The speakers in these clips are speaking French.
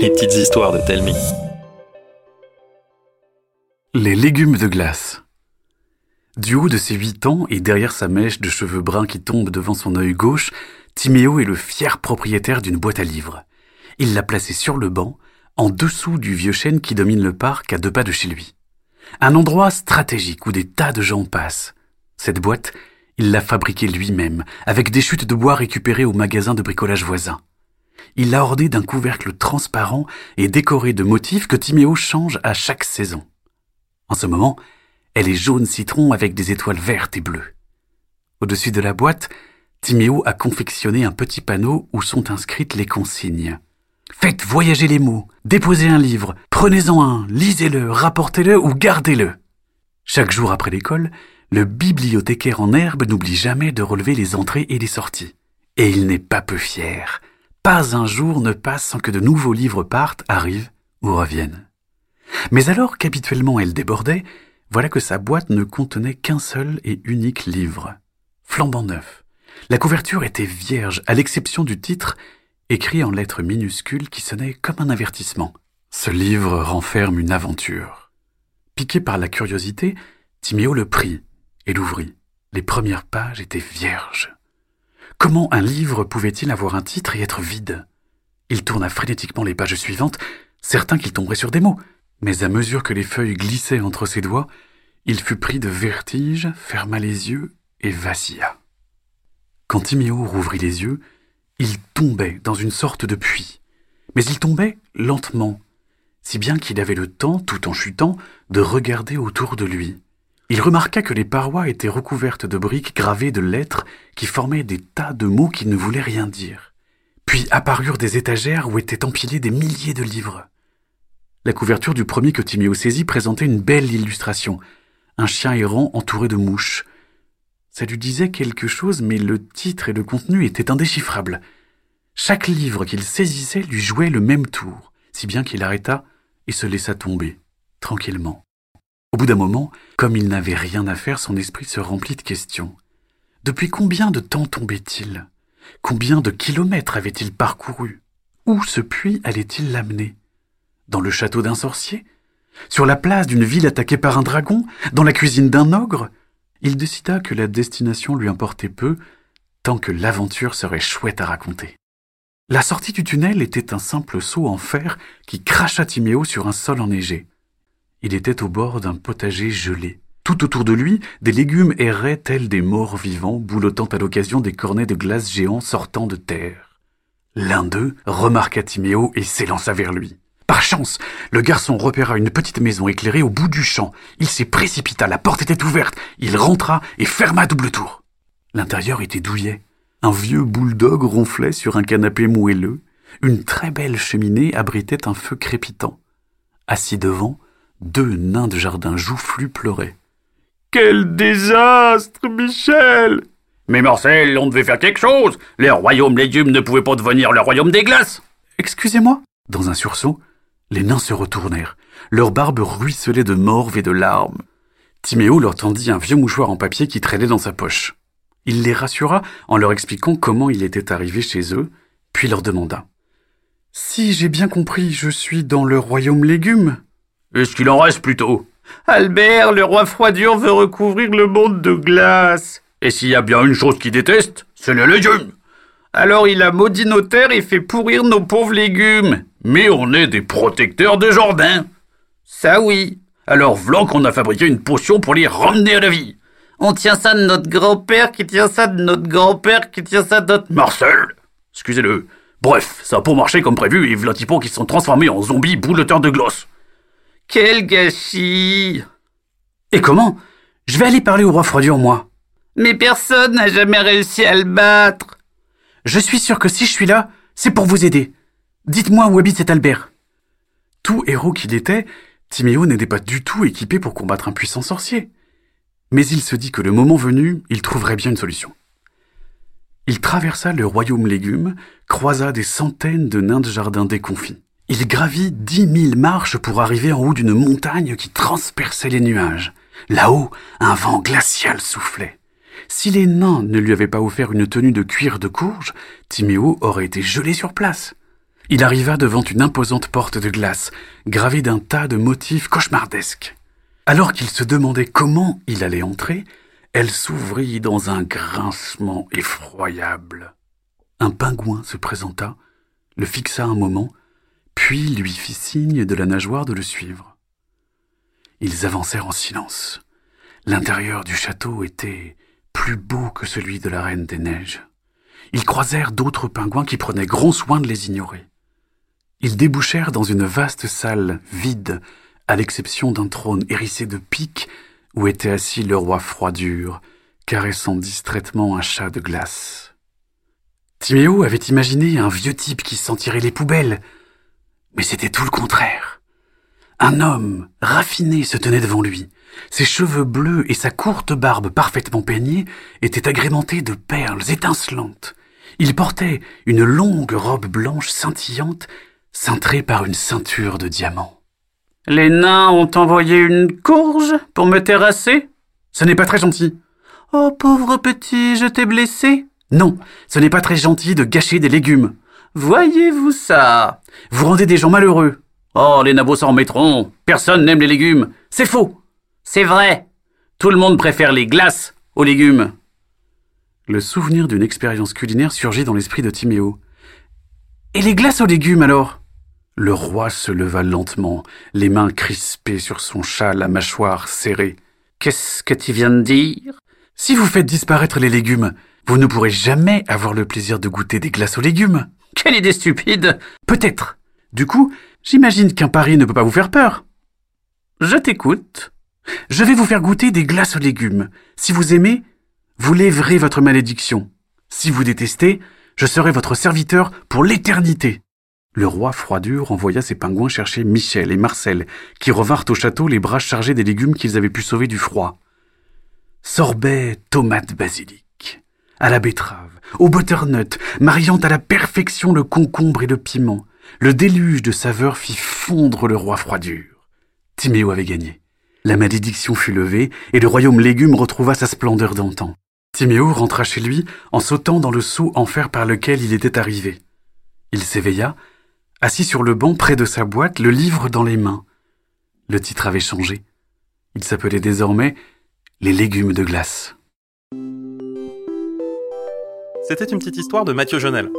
Les petites histoires de Telmi. Les légumes de glace. Du haut de ses huit ans et derrière sa mèche de cheveux bruns qui tombe devant son œil gauche, Timéo est le fier propriétaire d'une boîte à livres. Il l'a placée sur le banc, en dessous du vieux chêne qui domine le parc à deux pas de chez lui. Un endroit stratégique où des tas de gens passent. Cette boîte, il l'a fabriquée lui-même, avec des chutes de bois récupérées au magasin de bricolage voisin. Il l'a ordée d'un couvercle transparent et décoré de motifs que Timéo change à chaque saison. En ce moment, elle est jaune citron avec des étoiles vertes et bleues. Au-dessus de la boîte, Timéo a confectionné un petit panneau où sont inscrites les consignes. Faites voyager les mots, déposez un livre, prenez-en un, lisez-le, rapportez-le ou gardez-le. Chaque jour après l'école, le bibliothécaire en herbe n'oublie jamais de relever les entrées et les sorties. Et il n'est pas peu fier. Pas un jour ne passe sans que de nouveaux livres partent, arrivent ou reviennent. Mais alors qu'habituellement elle débordait, voilà que sa boîte ne contenait qu'un seul et unique livre, flambant neuf. La couverture était vierge, à l'exception du titre, écrit en lettres minuscules qui sonnait comme un avertissement. Ce livre renferme une aventure. Piqué par la curiosité, Timéo le prit et l'ouvrit. Les premières pages étaient vierges. Comment un livre pouvait-il avoir un titre et être vide? Il tourna frénétiquement les pages suivantes, certain qu'il tomberait sur des mots. Mais à mesure que les feuilles glissaient entre ses doigts, il fut pris de vertige, ferma les yeux et vacilla. Quand Timéo rouvrit les yeux, il tombait dans une sorte de puits. Mais il tombait lentement, si bien qu'il avait le temps, tout en chutant, de regarder autour de lui. Il remarqua que les parois étaient recouvertes de briques gravées de lettres qui formaient des tas de mots qui ne voulaient rien dire. Puis apparurent des étagères où étaient empilés des milliers de livres. La couverture du premier que Timéo saisit présentait une belle illustration. Un chien errant entouré de mouches. Ça lui disait quelque chose, mais le titre et le contenu étaient indéchiffrables. Chaque livre qu'il saisissait lui jouait le même tour, si bien qu'il arrêta et se laissa tomber, tranquillement. Au bout d'un moment, comme il n'avait rien à faire, son esprit se remplit de questions. Depuis combien de temps tombait-il? Combien de kilomètres avait-il parcouru? Où ce puits allait-il l'amener? Dans le château d'un sorcier? Sur la place d'une ville attaquée par un dragon? Dans la cuisine d'un ogre? Il décida que la destination lui importait peu, tant que l'aventure serait chouette à raconter. La sortie du tunnel était un simple seau en fer qui cracha Timéo sur un sol enneigé. Il était au bord d'un potager gelé. Tout autour de lui, des légumes erraient tels des morts vivants, boulottant à l'occasion des cornets de glace géants sortant de terre. L'un d'eux remarqua Timéo et s'élança vers lui. Par chance, le garçon repéra une petite maison éclairée au bout du champ. Il s'y précipita, la porte était ouverte. Il rentra et ferma à double tour. L'intérieur était douillet. Un vieux bouledogue ronflait sur un canapé moelleux. Une très belle cheminée abritait un feu crépitant. Assis devant, deux nains de jardin joufflus pleuraient. Quel désastre, Michel Mais Marcel, on devait faire quelque chose. Le royaume légumes ne pouvait pas devenir le royaume des glaces. Excusez-moi. Dans un sursaut, les nains se retournèrent. Leurs barbes ruisselaient de morve et de larmes. Timéo leur tendit un vieux mouchoir en papier qui traînait dans sa poche. Il les rassura en leur expliquant comment il était arrivé chez eux, puis leur demanda. Si j'ai bien compris, je suis dans le royaume légumes Est-ce qu'il en reste plutôt? Albert, le roi Froidure veut recouvrir le monde de glace. Et s'il y a bien une chose qu'il déteste, c'est les légumes. Alors il a maudit nos terres et fait pourrir nos pauvres légumes. Mais on est des protecteurs de jardin. Ça oui. Alors v'là qu'on a fabriqué une potion pour les ramener à la vie. On tient ça de notre grand-père qui tient ça de notre grand-père qui tient ça de notre... Marcel Excusez-le. Bref, ça a pas marché comme prévu et v'là qui se sont transformés en zombies bouleteurs de gloss. Quel gâchis Et comment? Je vais aller parler au roi Froidure, moi. Mais personne n'a jamais réussi à le battre. Je suis sûr que si je suis là, c'est pour vous aider. Dites-moi où habite cet Albert. Tout héros qu'il était, Timéo n'était pas du tout équipé pour combattre un puissant sorcier. Mais il se dit que le moment venu, il trouverait bien une solution. Il traversa le royaume légumes, croisa des centaines de nains de jardin déconfits. Il gravit dix mille marches pour arriver en haut d'une montagne qui transperçait les nuages. Là-haut, un vent glacial soufflait. Si les nains ne lui avaient pas offert une tenue de cuir de courge, Timéo aurait été gelé sur place. Il arriva devant une imposante porte de glace, gravée d'un tas de motifs cauchemardesques. Alors qu'il se demandait comment il allait entrer, elle s'ouvrit dans un grincement effroyable. Un pingouin se présenta, le fixa un moment, puis lui fit signe de la nageoire de le suivre. Ils avancèrent en silence. L'intérieur du château était plus beau que celui de la Reine des Neiges. Ils croisèrent d'autres pingouins qui prenaient grand soin de les ignorer. Ils débouchèrent dans une vaste salle vide, à l'exception d'un trône hérissé de piques où était assis le roi Froidure, caressant distraitement un chat de glace. Timéo avait imaginé un vieux type qui sentirait les poubelles, mais c'était tout le contraire. Un homme raffiné se tenait devant lui. Ses cheveux bleus et sa courte barbe parfaitement peignée étaient agrémentés de perles étincelantes. Il portait une longue robe blanche scintillante, cintrée par une ceinture de diamants. Les nains ont envoyé une courge pour me terrasser? Ce n'est pas très gentil. Oh, pauvre petit, je t'ai blessé Non, ce n'est pas très gentil de gâcher des légumes. Voyez-vous ça? Vous rendez des gens malheureux. Oh, les nabots s'en remettront. Personne n'aime les légumes. C'est faux. C'est vrai. Tout le monde préfère les glaces aux légumes. Le souvenir d'une expérience culinaire surgit dans l'esprit de Timéo. Et les glaces aux légumes alors? Le roi se leva lentement, les mains crispées sur son châle à mâchoire serrée. Qu'est-ce que tu viens de dire? Si vous faites disparaître les légumes, vous ne pourrez jamais avoir le plaisir de goûter des glaces aux légumes. Quelle idée stupide Peut-être. Du coup, j'imagine qu'un pari ne peut pas vous faire peur. Je t'écoute. Je vais vous faire goûter des glaces aux légumes. Si vous aimez, vous lèverez votre malédiction. Si vous détestez, je serai votre serviteur pour l'éternité. Le roi Froidure envoya ses pingouins chercher Michel et Marcel, qui revinrent au château les bras chargés des légumes qu'ils avaient pu sauver du froid. Sorbet, tomate, basilic, à la betterave, au butternut, mariant à la perfection le concombre et le piment, le déluge de saveurs fit fondre le roi Froidure. Timéo avait gagné. La malédiction fut levée et le royaume légumes retrouva sa splendeur d'antan. Timéo rentra chez lui en sautant dans le seau en fer par lequel il était arrivé. Il s'éveilla, assis sur le banc près de sa boîte, le livre dans les mains. Le titre avait changé. Il s'appelait désormais Les légumes de glace. C'était une petite histoire de Mathieu Jonel.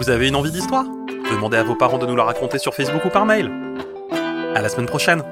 Vous avez une envie d'histoire? Demandez à vos parents de nous la raconter sur Facebook ou par mail. À la semaine prochaine